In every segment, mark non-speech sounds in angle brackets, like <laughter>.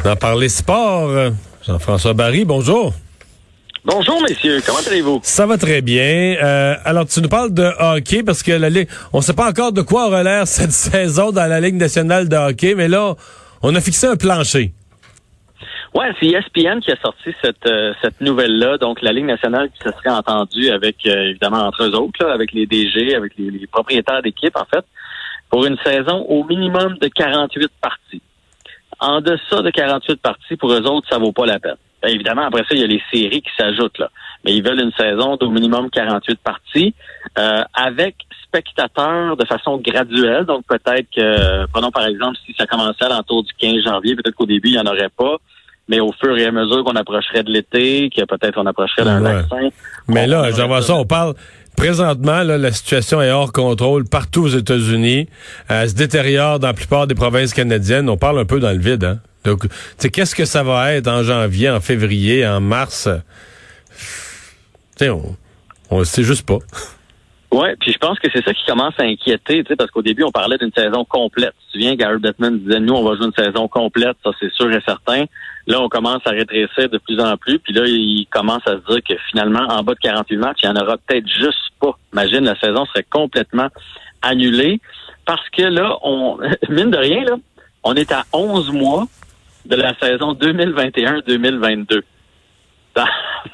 Maintenant, parler sport. Jean-François Barry, bonjour. Bonjour, messieurs. Comment allez-vous? Ça va très bien. Euh, alors, tu nous parles de hockey parce que la Ligue, on ne sait pas encore de quoi aura l'air cette <laughs> saison dans la Ligue nationale de hockey, mais là, on a fixé un plancher. Ouais, c'est ESPN qui a sorti cette, euh, cette nouvelle-là. Donc, la Ligue nationale qui se serait entendue avec, euh, évidemment, entre eux autres, avec les DG, avec les, les propriétaires d'équipe, en fait, pour une saison au minimum de 48 parties. En deçà de 48 parties, pour eux autres, ça vaut pas la peine. Bien, évidemment, après ça, il y a les séries qui s'ajoutent là. Mais ils veulent une saison d'au minimum 48 parties euh, avec spectateurs de façon graduelle. Donc peut-être que, prenons par exemple, si ça commençait à l'entour du 15 janvier, peut-être qu'au début, il n'y en aurait pas. Mais au fur et à mesure qu'on approcherait de l'été, que peut-être on approcherait d'un vaccin. Mais là, j'en vois ça, on parle présentement, là, la situation est hors contrôle partout aux États-Unis. Elle se détériore dans la plupart des provinces canadiennes. On parle un peu dans le vide. Hein? Donc, qu'est-ce que ça va être en janvier, en février, en mars? sais, on, on sait juste pas. Oui, puis je pense que c'est ça qui commence à inquiéter, parce qu'au début, on parlait d'une saison complète. Tu te souviens, Gary Bettman disait, nous, on va jouer une saison complète, ça c'est sûr et certain. Là, on commence à rétrécir de plus en plus, puis là, il commence à se dire que finalement, en bas de 48 matchs, il n'y en aura peut-être juste pas. Imagine, la saison serait complètement annulée, parce que là, on, <laughs> mine de rien, là, on est à 11 mois de la saison 2021-2022.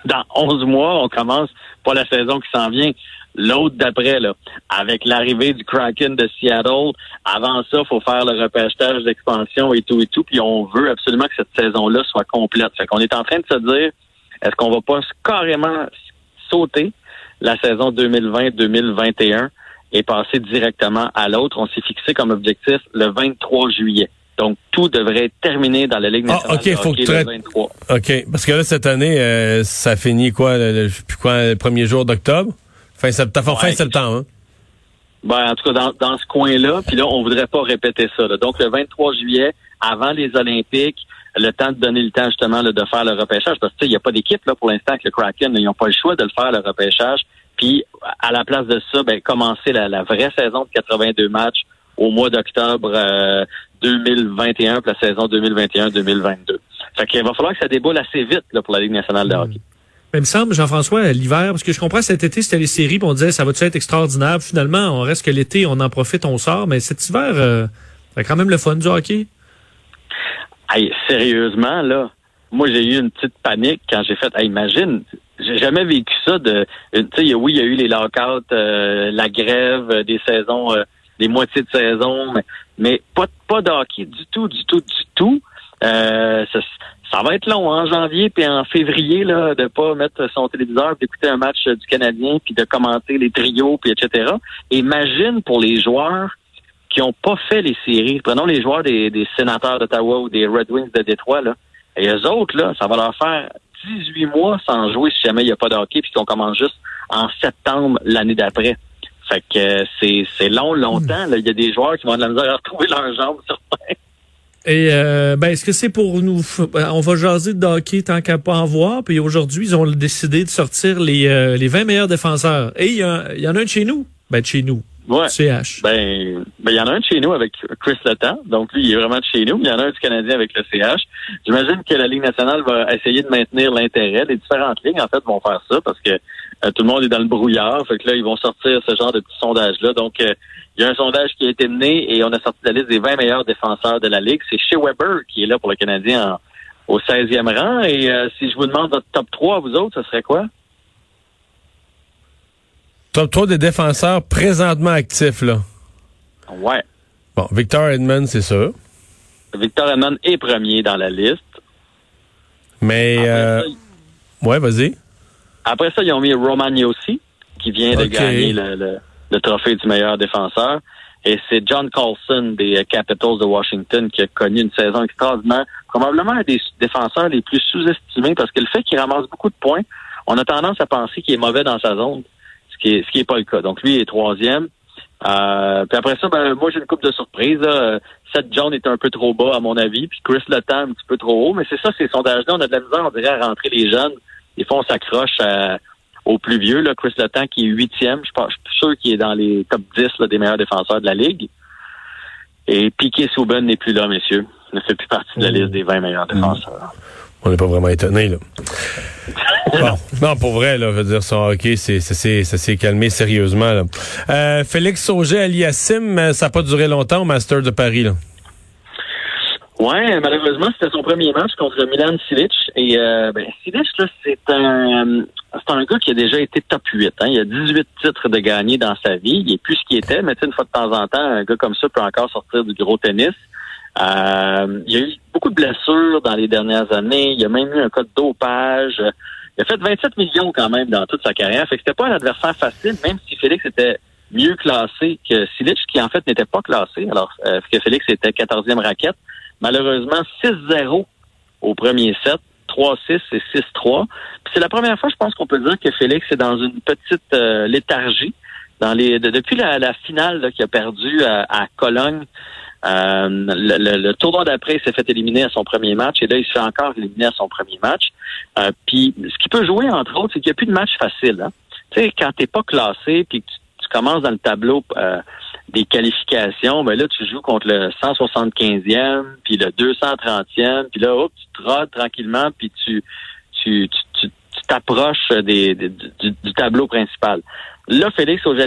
Dans, dans 11 mois, on commence pas la saison qui s'en vient, l'autre d'après, là, avec l'arrivée du Kraken de Seattle. Avant ça, faut faire le repêchage d'expansion et tout et tout. Puis on veut absolument que cette saison-là soit complète. Fait qu'on est en train de se dire, est-ce qu'on va pas carrément sauter la saison 2020-2021 et passer directement à l'autre? On s'est fixé comme objectif le 23 juillet. Donc, tout devrait être terminé dans la Ligue ah, nationale faut le 23. OK. Parce que là, cette année, euh, ça finit quoi, le, quoi, le premier jour d'octobre? Fin septembre, fin septembre, hein? Ben, en tout cas, dans, dans ce coin-là, puis là, on voudrait pas répéter ça. Donc, le 23 juillet, avant les Olympiques, le temps de donner le temps justement de faire le repêchage, parce que il n'y a pas d'équipe là pour l'instant avec le Kraken, ils n'ont pas le choix de le faire le repêchage. Puis à la place de ça, ben, commencer la, la vraie saison de 82 matchs au mois d'octobre euh, 2021 pour la saison 2021-2022. Fait qu'il va falloir que ça déboule assez vite là, pour la Ligue nationale de hmm. hockey. Mais il me semble, Jean-François, l'hiver, parce que je comprends cet été, c'était les séries, puis on disait ça va être extraordinaire? Finalement, on reste que l'été, on en profite, on sort. Mais cet hiver, euh, c'est quand même le fun du hockey. Hey, sérieusement, là, moi j'ai eu une petite panique quand j'ai fait. Hey, imagine, j'ai jamais vécu ça de. Tu sais, oui, il y a eu les lockouts, euh, la grève, euh, des saisons, des moitiés de saison, mais, mais pas pas de hockey du tout, du tout, du tout. Euh, ça, va être long en janvier puis en février là de pas mettre son téléviseur d'écouter un match du Canadien puis de commenter les trios puis etc. Imagine pour les joueurs qui ont pas fait les séries. Prenons les joueurs des, des sénateurs d'Ottawa ou des Red Wings de Détroit là. Et eux autres là, ça va leur faire 18 mois sans jouer si jamais il n'y a pas de hockey puis qu'on commence juste en septembre l'année d'après. Fait que c'est long, longtemps. Il y a des joueurs qui vont de la misère à retrouver leurs jambes <laughs> sur et euh, ben, est-ce que c'est pour nous ben, On va jaser de hockey tant qu'à pas en voir. Puis aujourd'hui, ils ont décidé de sortir les, euh, les 20 meilleurs défenseurs. Et il y, y, en a un de chez nous. Ben de chez nous. Ouais. CH. Ben, ben, il y en a un de chez nous avec Chris Letang. Donc, lui, il est vraiment de chez nous. Mais il y en a un du Canadien avec le CH. J'imagine que la Ligue nationale va essayer de maintenir l'intérêt. Les différentes lignes, en fait, vont faire ça parce que euh, tout le monde est dans le brouillard. Fait que là, ils vont sortir ce genre de petits sondages-là. Donc, euh, il y a un sondage qui a été mené et on a sorti la liste des 20 meilleurs défenseurs de la Ligue. C'est chez Weber qui est là pour le Canadien au 16e rang. Et euh, si je vous demande votre top 3, vous autres, ce serait quoi? Top 3 des défenseurs présentement actifs, là. Ouais. Bon, Victor Edmond, c'est sûr. Victor Edmond est premier dans la liste. Mais, euh... ouais, vas-y. Après ça, ils ont mis Roman Yossi, qui vient de gagner le, trophée du meilleur défenseur. Et c'est John Carlson des Capitals de Washington qui a connu une saison extraordinaire. Probablement un des défenseurs les plus sous-estimés parce que le fait qu'il ramasse beaucoup de points, on a tendance à penser qu'il est mauvais dans sa zone ce qui est, ce qui est pas le cas. Donc lui il est troisième. Euh, puis après ça, ben, moi j'ai une coupe de surprise. Seth John est un peu trop bas à mon avis, puis Chris Letang un petit peu trop haut. Mais c'est ça, ces sondages-là, on a de la misère, on dirait, à rentrer les jeunes. Des fois, on s'accroche au plus vieux. Là, Chris Letang qui est huitième, je, je suis sûr qu'il est dans les top 10 des meilleurs défenseurs de la ligue. Et Piquet Souben n'est plus là, messieurs. ne fait plus partie de la liste des 20 meilleurs défenseurs. On n'est pas vraiment étonné, là. bon, non, pour vrai, là, je veux dire, son hockey, c'est, ça s'est calmé sérieusement. Là. Euh, Félix Auger Aliassim, ça n'a pas duré longtemps au Master de Paris. Là? Ouais, malheureusement, c'était son premier match contre Milan Silic. Et euh, ben, Silic, là, c'est un c'est un gars qui a déjà été top 8. Hein. Il a 18 titres de gagné dans sa vie. Il est plus ce qu'il était, mais une fois de temps en temps, un gars comme ça peut encore sortir du gros tennis. Euh, il y a eu beaucoup de blessures dans les dernières années. Il y a même eu un cas de dopage. Il a fait 27 millions quand même dans toute sa carrière. Fait que c'était pas un adversaire facile, même si Félix était mieux classé que Silic, qui en fait n'était pas classé. Alors euh, que Félix était 14e raquette. Malheureusement, 6-0 au premier set. 3-6 et 6-3. C'est la première fois, je pense qu'on peut dire que Félix est dans une petite euh, léthargie. Dans les, depuis la, finale qu'il a perdu à Cologne, euh, le, tournoi d'après, il s'est fait éliminer à son premier match et là, il se fait encore éliminer à son premier match. Euh, puis, ce qui peut jouer, entre autres, c'est qu'il n'y a plus de match facile. Hein. Tu sais, quand t'es pas classé puis que tu, commences dans le tableau euh, des qualifications, ben là, tu joues contre le 175e, puis le 230e, puis là, hop, tu te tranquillement, puis tu tu tu t'approches des, du, tableau principal. Là, Félix auger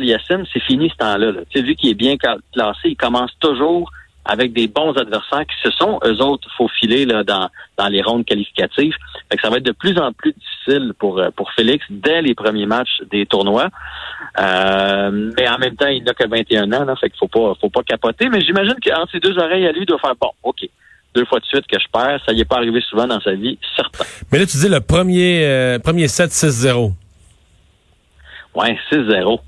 c'est fini ce temps-là. Là. Tu sais, vu qu'il est bien classé, il commence toujours avec des bons adversaires qui se sont, eux autres, faufilés là, dans, dans les rondes qualificatives. Fait que ça va être de plus en plus difficile pour, euh, pour Félix dès les premiers matchs des tournois. Euh, mais en même temps, il n'a que 21 ans, là, fait qu'il faut pas, faut pas capoter. Mais j'imagine qu'entre ses deux oreilles à lui, il doit faire bon, OK. Deux fois de suite que je perds, ça y est pas arrivé souvent dans sa vie, certain. Mais là, tu dis le premier, euh, premier set 6-0. Ouais, 6-0.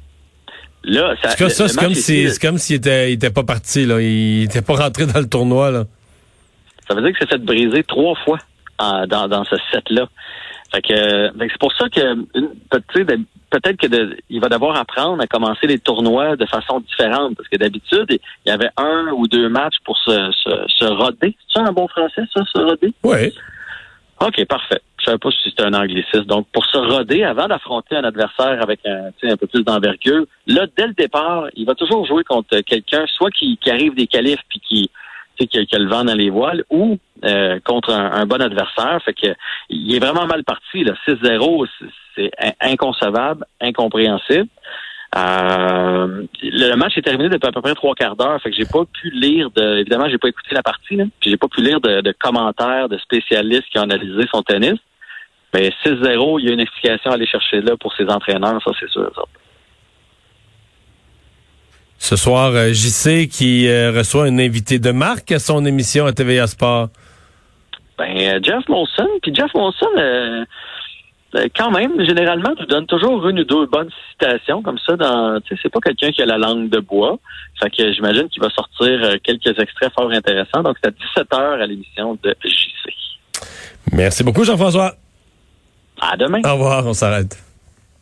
Là, ça, c'est comme si, c'est comme s'il était, il était pas parti, là. Il était pas rentré dans le tournoi, là. Ça veut dire que c'est fait briser trois fois dans, dans ce set-là. Fait que, c'est pour ça que, peut-être que il va devoir apprendre à commencer les tournois de façon différente. Parce que d'habitude, il y avait un ou deux matchs pour se, se, se roder. C'est ça un bon français, ça, se roder? Oui. OK, parfait. Je savais pas si c'était un anglicisme. Donc, pour se roder avant d'affronter un adversaire avec un, un peu plus d'envergure, là, dès le départ, il va toujours jouer contre quelqu'un, soit qui, arrive des qualifs puis qui, qui qui a le vent dans les voiles, ou euh, contre un, bon adversaire. Fait que il est vraiment mal parti. 6-0, c'est inconcevable, incompréhensible. Euh, le match est terminé depuis à peu près trois quarts d'heure, fait que j'ai pas pu lire de. Évidemment, j'ai pas écouté la partie, là, puis j'ai pas pu lire de, commentaires de spécialistes qui ont analysé son tennis. Mais 6-0, il y a une explication à aller chercher là pour ses entraîneurs, ça c'est sûr. Ce soir, euh, JC qui euh, reçoit un invité de marque à son émission à TVA Sport. Ben, Jeff Monson. Puis Jeff Monson, euh, quand même, généralement, tu donnes toujours une ou deux bonnes citations comme ça. Dans, c'est pas quelqu'un qui a la langue de bois. Fait que j'imagine qu'il va sortir euh, quelques extraits fort intéressants. Donc, c'est à 17 h à l'émission de JC. Merci beaucoup, Jean-François. À demain. Au revoir, on s'arrête.